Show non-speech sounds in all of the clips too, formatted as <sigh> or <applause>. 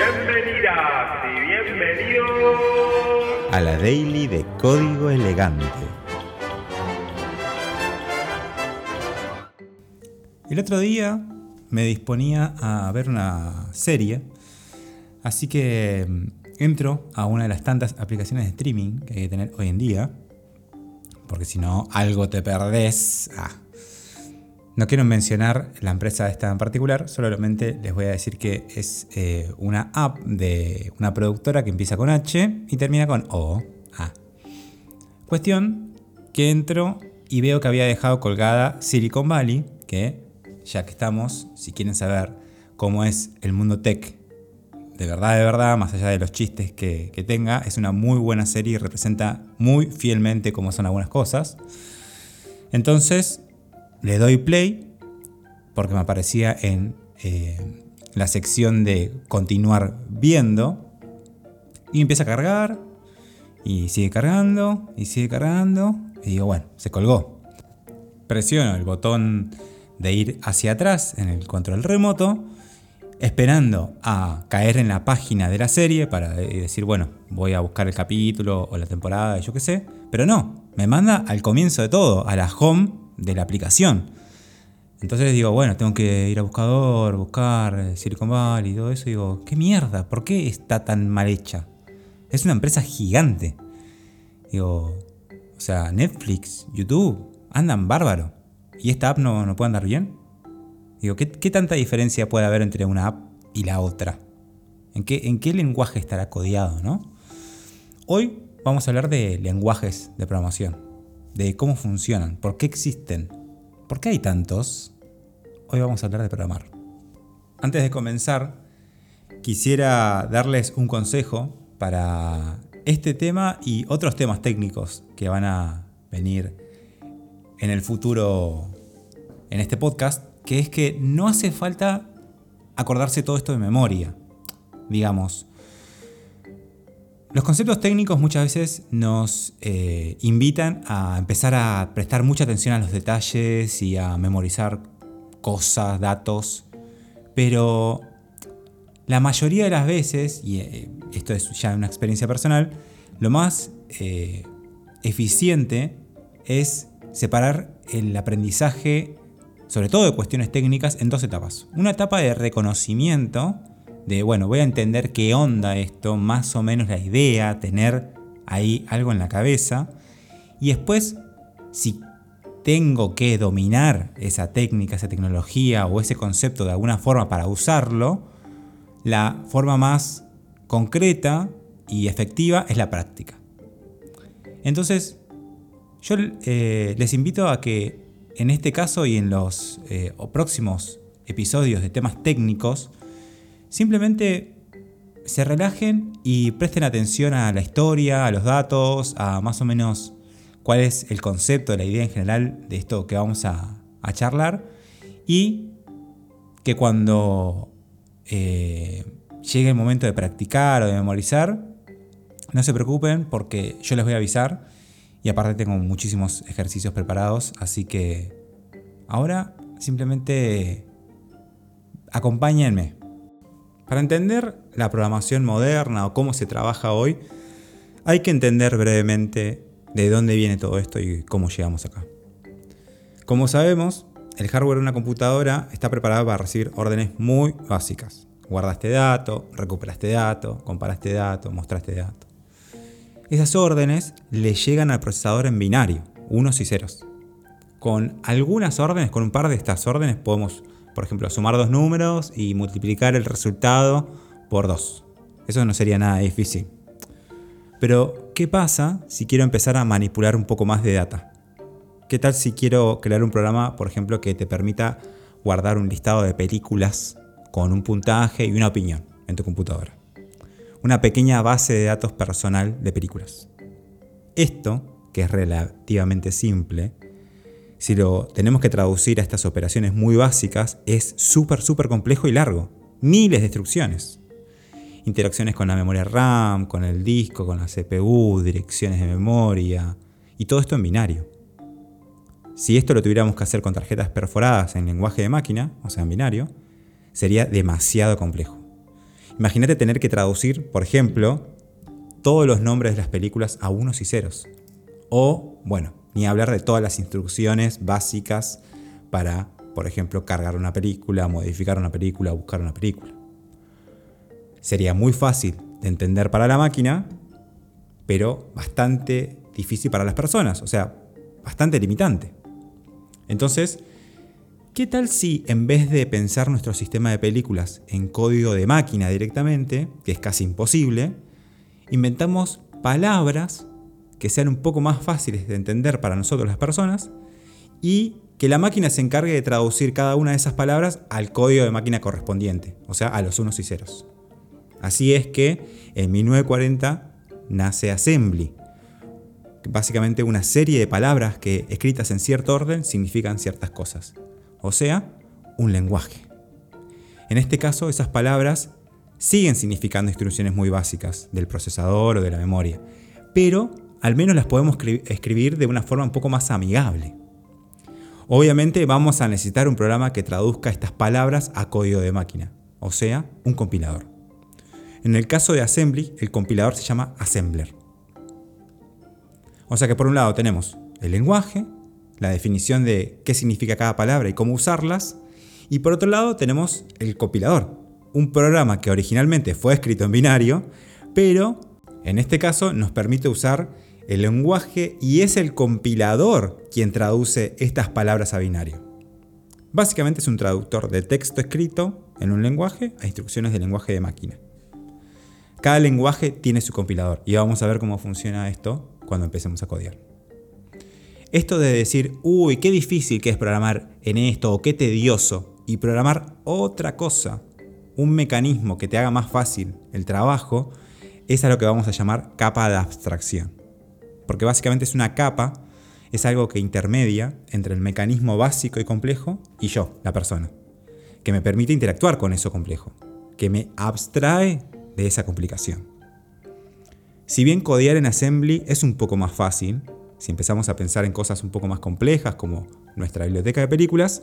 Bienvenidas y bienvenidos a la Daily de Código Elegante. El otro día me disponía a ver una serie, así que mm, entro a una de las tantas aplicaciones de streaming que hay que tener hoy en día, porque si no, algo te perdés. Ah. No quiero mencionar la empresa esta en particular, solamente les voy a decir que es eh, una app de una productora que empieza con H y termina con O. Ah. Cuestión que entro y veo que había dejado colgada Silicon Valley, que ya que estamos, si quieren saber cómo es el mundo tech de verdad, de verdad, más allá de los chistes que, que, tenga, es una muy buena serie y representa muy fielmente cómo son algunas cosas. Entonces, le doy play porque me aparecía en eh, la sección de continuar viendo y empieza a cargar y sigue cargando y sigue cargando y digo, bueno, se colgó. Presiono el botón de ir hacia atrás en el control remoto esperando a caer en la página de la serie para decir, bueno, voy a buscar el capítulo o la temporada, yo qué sé. Pero no, me manda al comienzo de todo, a la home de la aplicación. Entonces digo, bueno, tengo que ir a buscador, buscar Silicon Valley y todo eso. Digo, ¿qué mierda? ¿Por qué está tan mal hecha? Es una empresa gigante. Digo, o sea, Netflix, YouTube, andan bárbaro. ¿Y esta app no, no puede andar bien? Digo, ¿qué, tanta diferencia puede haber entre una app y la otra? ¿En qué, ¿En qué lenguaje estará codiado, no? Hoy vamos a hablar de lenguajes de programación, de cómo funcionan, por qué existen, por qué hay tantos. Hoy vamos a hablar de programar. Antes de comenzar, quisiera darles un consejo para este tema y otros temas técnicos que van a venir en el futuro en este podcast que es que no hace falta acordarse todo esto de memoria, digamos. Los conceptos técnicos muchas veces nos eh, invitan a empezar a prestar mucha atención a los detalles y a memorizar cosas, datos, pero la mayoría de las veces, y eh, esto es ya una experiencia personal, lo más eh, eficiente es separar el aprendizaje sobre todo de cuestiones técnicas, en dos etapas. Una etapa de reconocimiento, de, bueno, voy a entender qué onda esto, más o menos la idea, tener ahí algo en la cabeza. Y después, si tengo que dominar esa técnica, esa tecnología o ese concepto de alguna forma para usarlo, la forma más concreta y efectiva es la práctica. Entonces, yo eh, les invito a que en este caso y en los eh, próximos episodios de temas técnicos, simplemente se relajen y presten atención a la historia, a los datos, a más o menos cuál es el concepto, la idea en general de esto que vamos a, charlar y que cuando eh, llegue el momento de practicar o de memorizar, no se preocupen porque yo les voy a avisar y aparte tengo muchísimos ejercicios preparados, así que ahora simplemente acompáñenme. Para entender la programación moderna o cómo se trabaja hoy, hay que entender brevemente de dónde viene todo esto y cómo llegamos acá. Como sabemos, el hardware de una computadora está preparado para recibir órdenes muy básicas. Guarda este dato, recupera este dato, compara este dato, muestra este dato. Esas órdenes le llegan al procesador en binario, unos y ceros. Con algunas órdenes, con un par de estas órdenes, podemos, por ejemplo, sumar dos números y multiplicar el resultado por dos. Eso no sería nada difícil. Pero, ¿qué pasa si quiero empezar a manipular un poco más de data? ¿Qué tal si quiero crear un programa, por ejemplo, que te permita guardar un listado de películas con un puntaje y una opinión en tu computadora? una pequeña base de datos personal de películas. Esto, que es relativamente simple, si lo tenemos que traducir a estas operaciones muy básicas, es súper, súper complejo y largo. Miles de instrucciones. Interacciones con la memoria RAM, con el disco, con la CPU, direcciones de memoria, y todo esto en binario. Si esto lo tuviéramos que hacer con tarjetas perforadas en lenguaje de máquina, o sea, en binario, sería demasiado complejo. Imagínate tener que traducir, por ejemplo, todos los nombres de las películas a unos y ceros. O, bueno, ni hablar de todas las instrucciones básicas para, por ejemplo, cargar una película, modificar una película, buscar una película. Sería muy fácil de entender para la máquina, pero bastante difícil para las personas, o sea, bastante limitante. Entonces, ¿qué tal si en vez de pensar nuestro sistema de películas en código de máquina directamente, que es casi imposible, inventamos palabras que sean un poco más fáciles de entender para nosotros las personas y que la máquina se encargue de traducir cada una de esas palabras al código de máquina correspondiente, o sea, a los unos y ceros. Así es que en 1940 nace Assembly, básicamente una serie de palabras que escritas en cierto orden significan ciertas cosas, o sea, un lenguaje. En este caso, esas palabras siguen significando instrucciones muy básicas del procesador o de la memoria, pero al menos las podemos escribir de una forma un poco más amigable. Obviamente vamos a necesitar un programa que traduzca estas palabras a código de máquina, o sea, un compilador. En el caso de Assembly, el compilador se llama Assembler. O sea que por un lado tenemos el lenguaje, la definición de qué significa cada palabra y cómo usarlas, y por otro lado tenemos el compilador, un programa que originalmente fue escrito en binario, pero en este caso nos permite usar el lenguaje y es el compilador quien traduce estas palabras a binario. Básicamente es un traductor de texto escrito en un lenguaje a instrucciones de lenguaje de máquina. Cada lenguaje tiene su compilador y vamos a ver cómo funciona esto cuando empecemos a codear. Esto de decir, uy, qué difícil que es programar en esto o qué tedioso y programar otra cosa, un mecanismo que te haga más fácil el trabajo, es a lo que vamos a llamar capa de abstracción. Porque básicamente es una capa, es algo que intermedia entre el mecanismo básico y complejo y yo, la persona, que me permite interactuar con eso complejo, que me abstrae de esa complicación. Si bien codear en Assembly es un poco más fácil, si empezamos a pensar en cosas un poco más complejas como nuestra biblioteca de películas,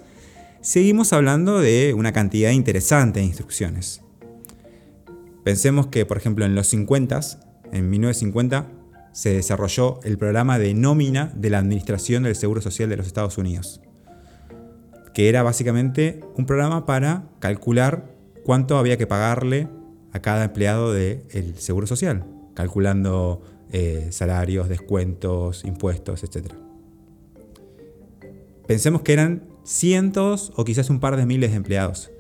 seguimos hablando de una cantidad interesante de instrucciones. Pensemos que, por ejemplo, en los 50, en 1950, se desarrolló el programa de nómina de la Administración del Seguro Social de los Estados Unidos, que era básicamente un programa para calcular cuánto había que pagarle a cada empleado del Seguro Social, calculando eh, salarios, descuentos, impuestos, etc. Pensemos que eran cientos o quizás un par de miles de empleados.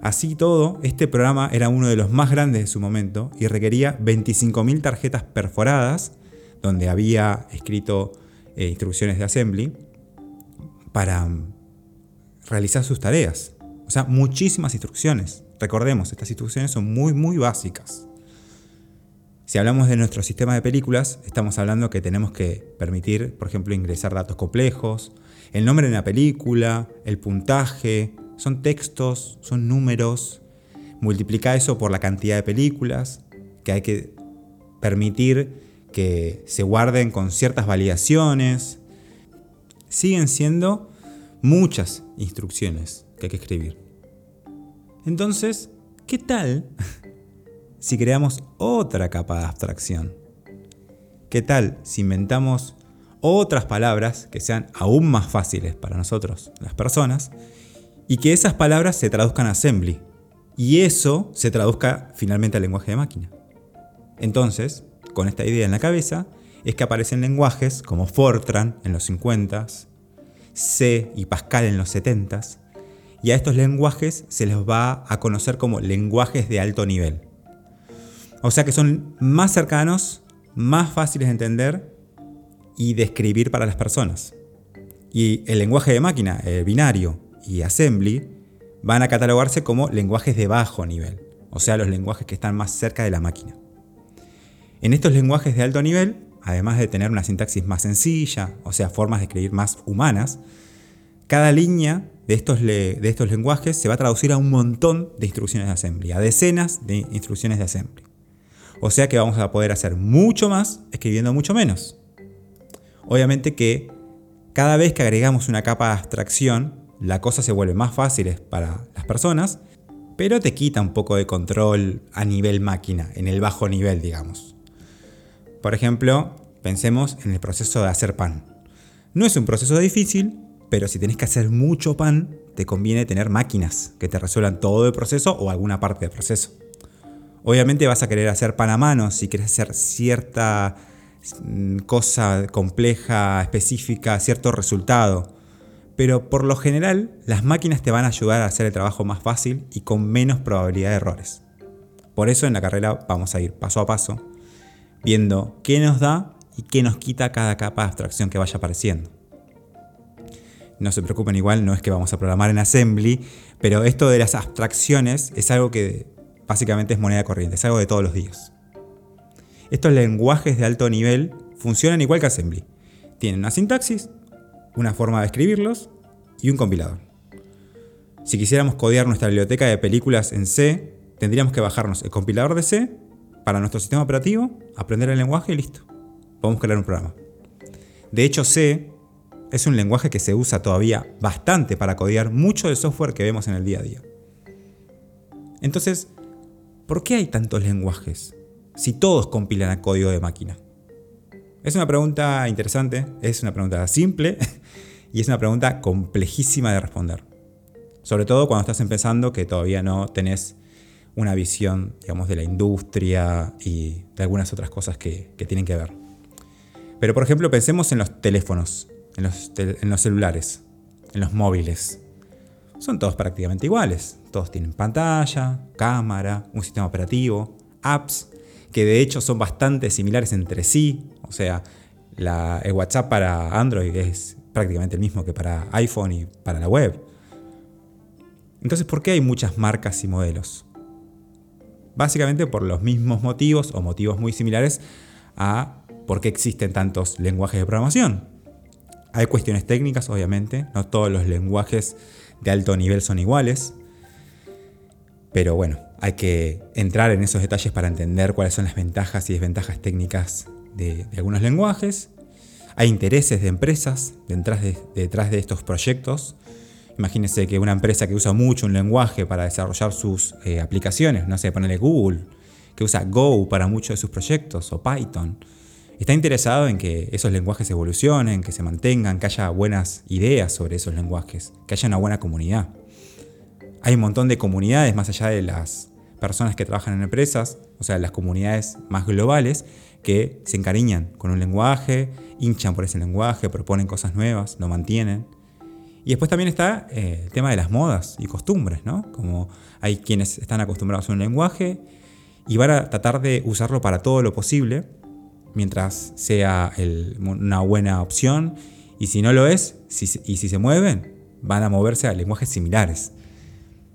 Así todo, este programa era uno de los más grandes de su momento y requería 25.000 tarjetas perforadas, donde había escrito eh, instrucciones de assembly, para mm, realizar sus tareas. O sea, muchísimas instrucciones. Recordemos, estas instrucciones son muy, muy básicas. Si hablamos de nuestro sistema de películas, estamos hablando que tenemos que permitir, por ejemplo, ingresar datos complejos, el nombre de una película, el puntaje, son textos, son números, multiplica eso por la cantidad de películas, que hay que permitir que se guarden con ciertas validaciones. Siguen siendo muchas instrucciones que hay que escribir. Entonces, ¿qué tal <laughs> si creamos otra capa de abstracción? ¿Qué tal si inventamos otras palabras que sean aún más fáciles para nosotros, las personas, y que esas palabras se traduzcan a assembly, y eso se traduzca finalmente al lenguaje de máquina? Entonces, con esta idea en la cabeza, es que aparecen lenguajes como Fortran en los 50s, C y Pascal en los 70s, y a estos lenguajes se les va a conocer como lenguajes de alto nivel. O sea que son más cercanos, más fáciles de entender y de escribir para las personas. Y el lenguaje de máquina, el binario y assembly, van a catalogarse como lenguajes de bajo nivel, o sea, los lenguajes que están más cerca de la máquina. En estos lenguajes de alto nivel, además de tener una sintaxis más sencilla, o sea, formas de escribir más humanas, cada línea de estos, lenguajes se va a traducir a un montón de instrucciones de assembly, a decenas de instrucciones de assembly. O sea que vamos a poder hacer mucho más escribiendo mucho menos. Obviamente que cada vez que agregamos una capa de abstracción, la cosa se vuelve más fácil para las personas, pero te quita un poco de control a nivel máquina, en el bajo nivel, digamos. Por ejemplo, pensemos en el proceso de hacer pan. No es un proceso difícil, pero si tenés que hacer mucho pan, te conviene tener máquinas que te resuelvan todo el proceso o alguna parte del proceso. Obviamente vas a querer hacer pan a mano si quieres hacer cierta mm, cosa compleja, específica, cierto resultado. Pero por lo general, las máquinas te van a ayudar a hacer el trabajo más fácil y con menos probabilidad de errores. Por eso en la carrera vamos a ir paso a paso, viendo qué nos da y qué nos quita cada capa de abstracción que vaya apareciendo. No se preocupen igual, no es que vamos a programar en Assembly, pero esto de las abstracciones es algo que básicamente es moneda corriente, es algo de todos los días. Estos lenguajes de alto nivel funcionan igual que Assembly. Tienen una sintaxis, una forma de escribirlos y un compilador. Si quisiéramos codear nuestra biblioteca de películas en C, tendríamos que bajarnos el compilador de C para nuestro sistema operativo, aprender el lenguaje y listo. Podemos crear un programa. De hecho, C es un lenguaje que se usa todavía bastante para codear mucho del software que vemos en el día a día. Entonces, ¿por qué hay tantos lenguajes si todos compilan a código de máquina? Es una pregunta interesante, es una pregunta simple <laughs> y es una pregunta complejísima de responder. Sobre todo cuando estás empezando que todavía no tenés una visión, digamos, de la industria y de algunas otras cosas que, que tienen que ver. Pero por ejemplo, pensemos en los teléfonos en los, celulares, en los móviles. Son todos prácticamente iguales. Todos tienen pantalla, cámara, un sistema operativo, apps, que de hecho son bastante similares entre sí. O sea, el WhatsApp para Android es prácticamente el mismo que para iPhone y para la web. Entonces, ¿por qué hay muchas marcas y modelos? Básicamente por los mismos motivos o motivos muy similares a por qué existen tantos lenguajes de programación. Hay cuestiones técnicas, obviamente, no todos los lenguajes de alto nivel son iguales, pero bueno, hay que entrar en esos detalles para entender cuáles son las ventajas y desventajas técnicas de, algunos lenguajes. Hay intereses de empresas detrás de, estos proyectos. Imagínense que una empresa que usa mucho un lenguaje para desarrollar sus eh, aplicaciones, no sé, ponerle Google, que usa Go para muchos de sus proyectos, o Python, está interesado en que esos lenguajes evolucionen, que se mantengan, que haya buenas ideas sobre esos lenguajes, que haya una buena comunidad. Hay un montón de comunidades más allá de las personas que trabajan en empresas, o sea, las comunidades más globales, que se encariñan con un lenguaje, hinchan por ese lenguaje, proponen cosas nuevas, lo mantienen. Y después también está eh, el tema de las modas y costumbres, ¿no? Como hay quienes están acostumbrados a un lenguaje y van a tratar de usarlo para todo lo posible, mientras sea una buena opción. Y si no lo es, y si se mueven, van a moverse a lenguajes similares.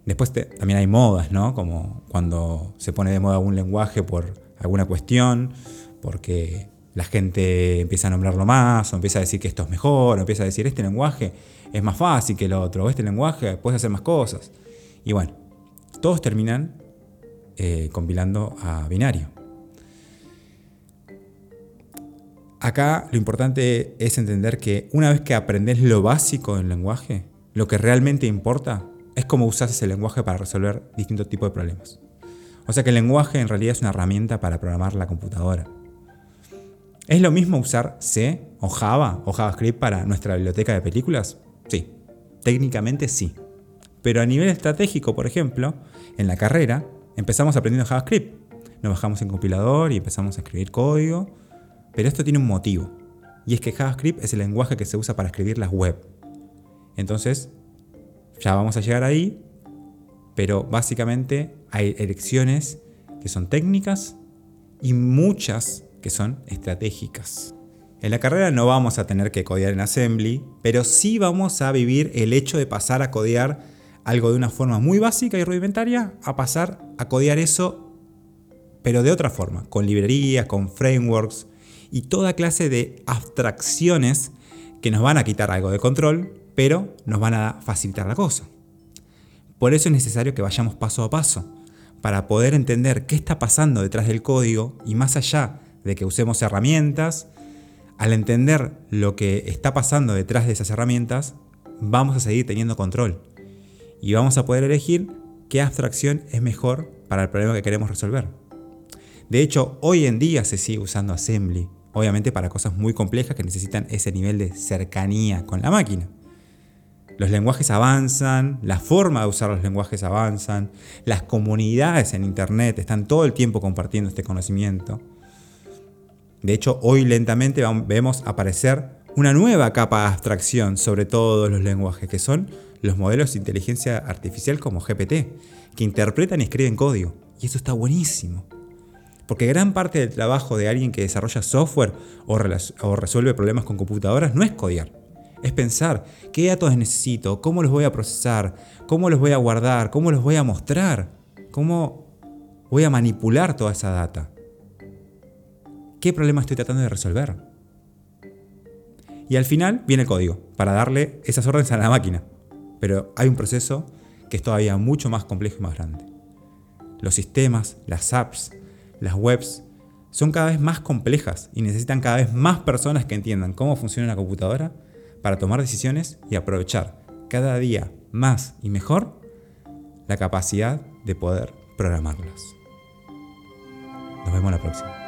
Después también hay modas, ¿no? Como cuando se pone de moda un lenguaje por alguna cuestión, porque la gente empieza a nombrarlo más, o empieza a decir que esto es mejor, o empieza a decir este lenguaje es más fácil que el otro, o este lenguaje puedes hacer más cosas. Y bueno, todos terminan eh, compilando a binario. Acá lo importante es entender que una vez que aprendes lo básico del lenguaje, lo que realmente importa es cómo usas ese lenguaje para resolver distintos tipos de problemas. O sea que el lenguaje en realidad es una herramienta para programar la computadora. ¿Es lo mismo usar C o Java o JavaScript para nuestra biblioteca de películas? Sí, técnicamente sí. Pero a nivel estratégico, por ejemplo, en la carrera empezamos aprendiendo JavaScript. Nos bajamos en compilador y empezamos a escribir código pero esto tiene un motivo, y es que JavaScript es el lenguaje que se usa para escribir las web. Entonces, ya vamos a llegar ahí, pero básicamente hay elecciones que son técnicas y muchas que son estratégicas. En la carrera no vamos a tener que codear en Assembly, pero sí vamos a vivir el hecho de pasar a codear algo de una forma muy básica y rudimentaria a pasar a codear eso, pero de otra forma, con librerías, con frameworks, y toda clase de abstracciones que nos van a quitar algo de control, pero nos van a facilitar la cosa. Por eso es necesario que vayamos paso a paso, para poder entender qué está pasando detrás del código y más allá de que usemos herramientas, al entender lo que está pasando detrás de esas herramientas, vamos a seguir teniendo control y vamos a poder elegir qué abstracción es mejor para el problema que queremos resolver. De hecho, hoy en día se sigue usando Assembly, obviamente para cosas muy complejas que necesitan ese nivel de cercanía con la máquina. Los lenguajes avanzan, la forma de usar los lenguajes avanzan, las comunidades en Internet están todo el tiempo compartiendo este conocimiento. De hecho, hoy lentamente vemos aparecer una nueva capa de abstracción sobre todos los lenguajes, que son los modelos de inteligencia artificial como GPT, que interpretan y escriben código. Y eso está buenísimo. Porque gran parte del trabajo de alguien que desarrolla software o, resuelve problemas con computadoras no es codiar. Es pensar qué datos necesito, cómo los voy a procesar, cómo los voy a guardar, cómo los voy a mostrar, cómo voy a manipular toda esa data. ¿Qué problema estoy tratando de resolver? Y al final viene el código, para darle esas órdenes a la máquina. Pero hay un proceso que es todavía mucho más complejo y más grande. Los sistemas, las apps, las webs son cada vez más complejas y necesitan cada vez más personas que entiendan cómo funciona una computadora para tomar decisiones y aprovechar cada día más y mejor la capacidad de poder programarlas. Nos vemos la próxima.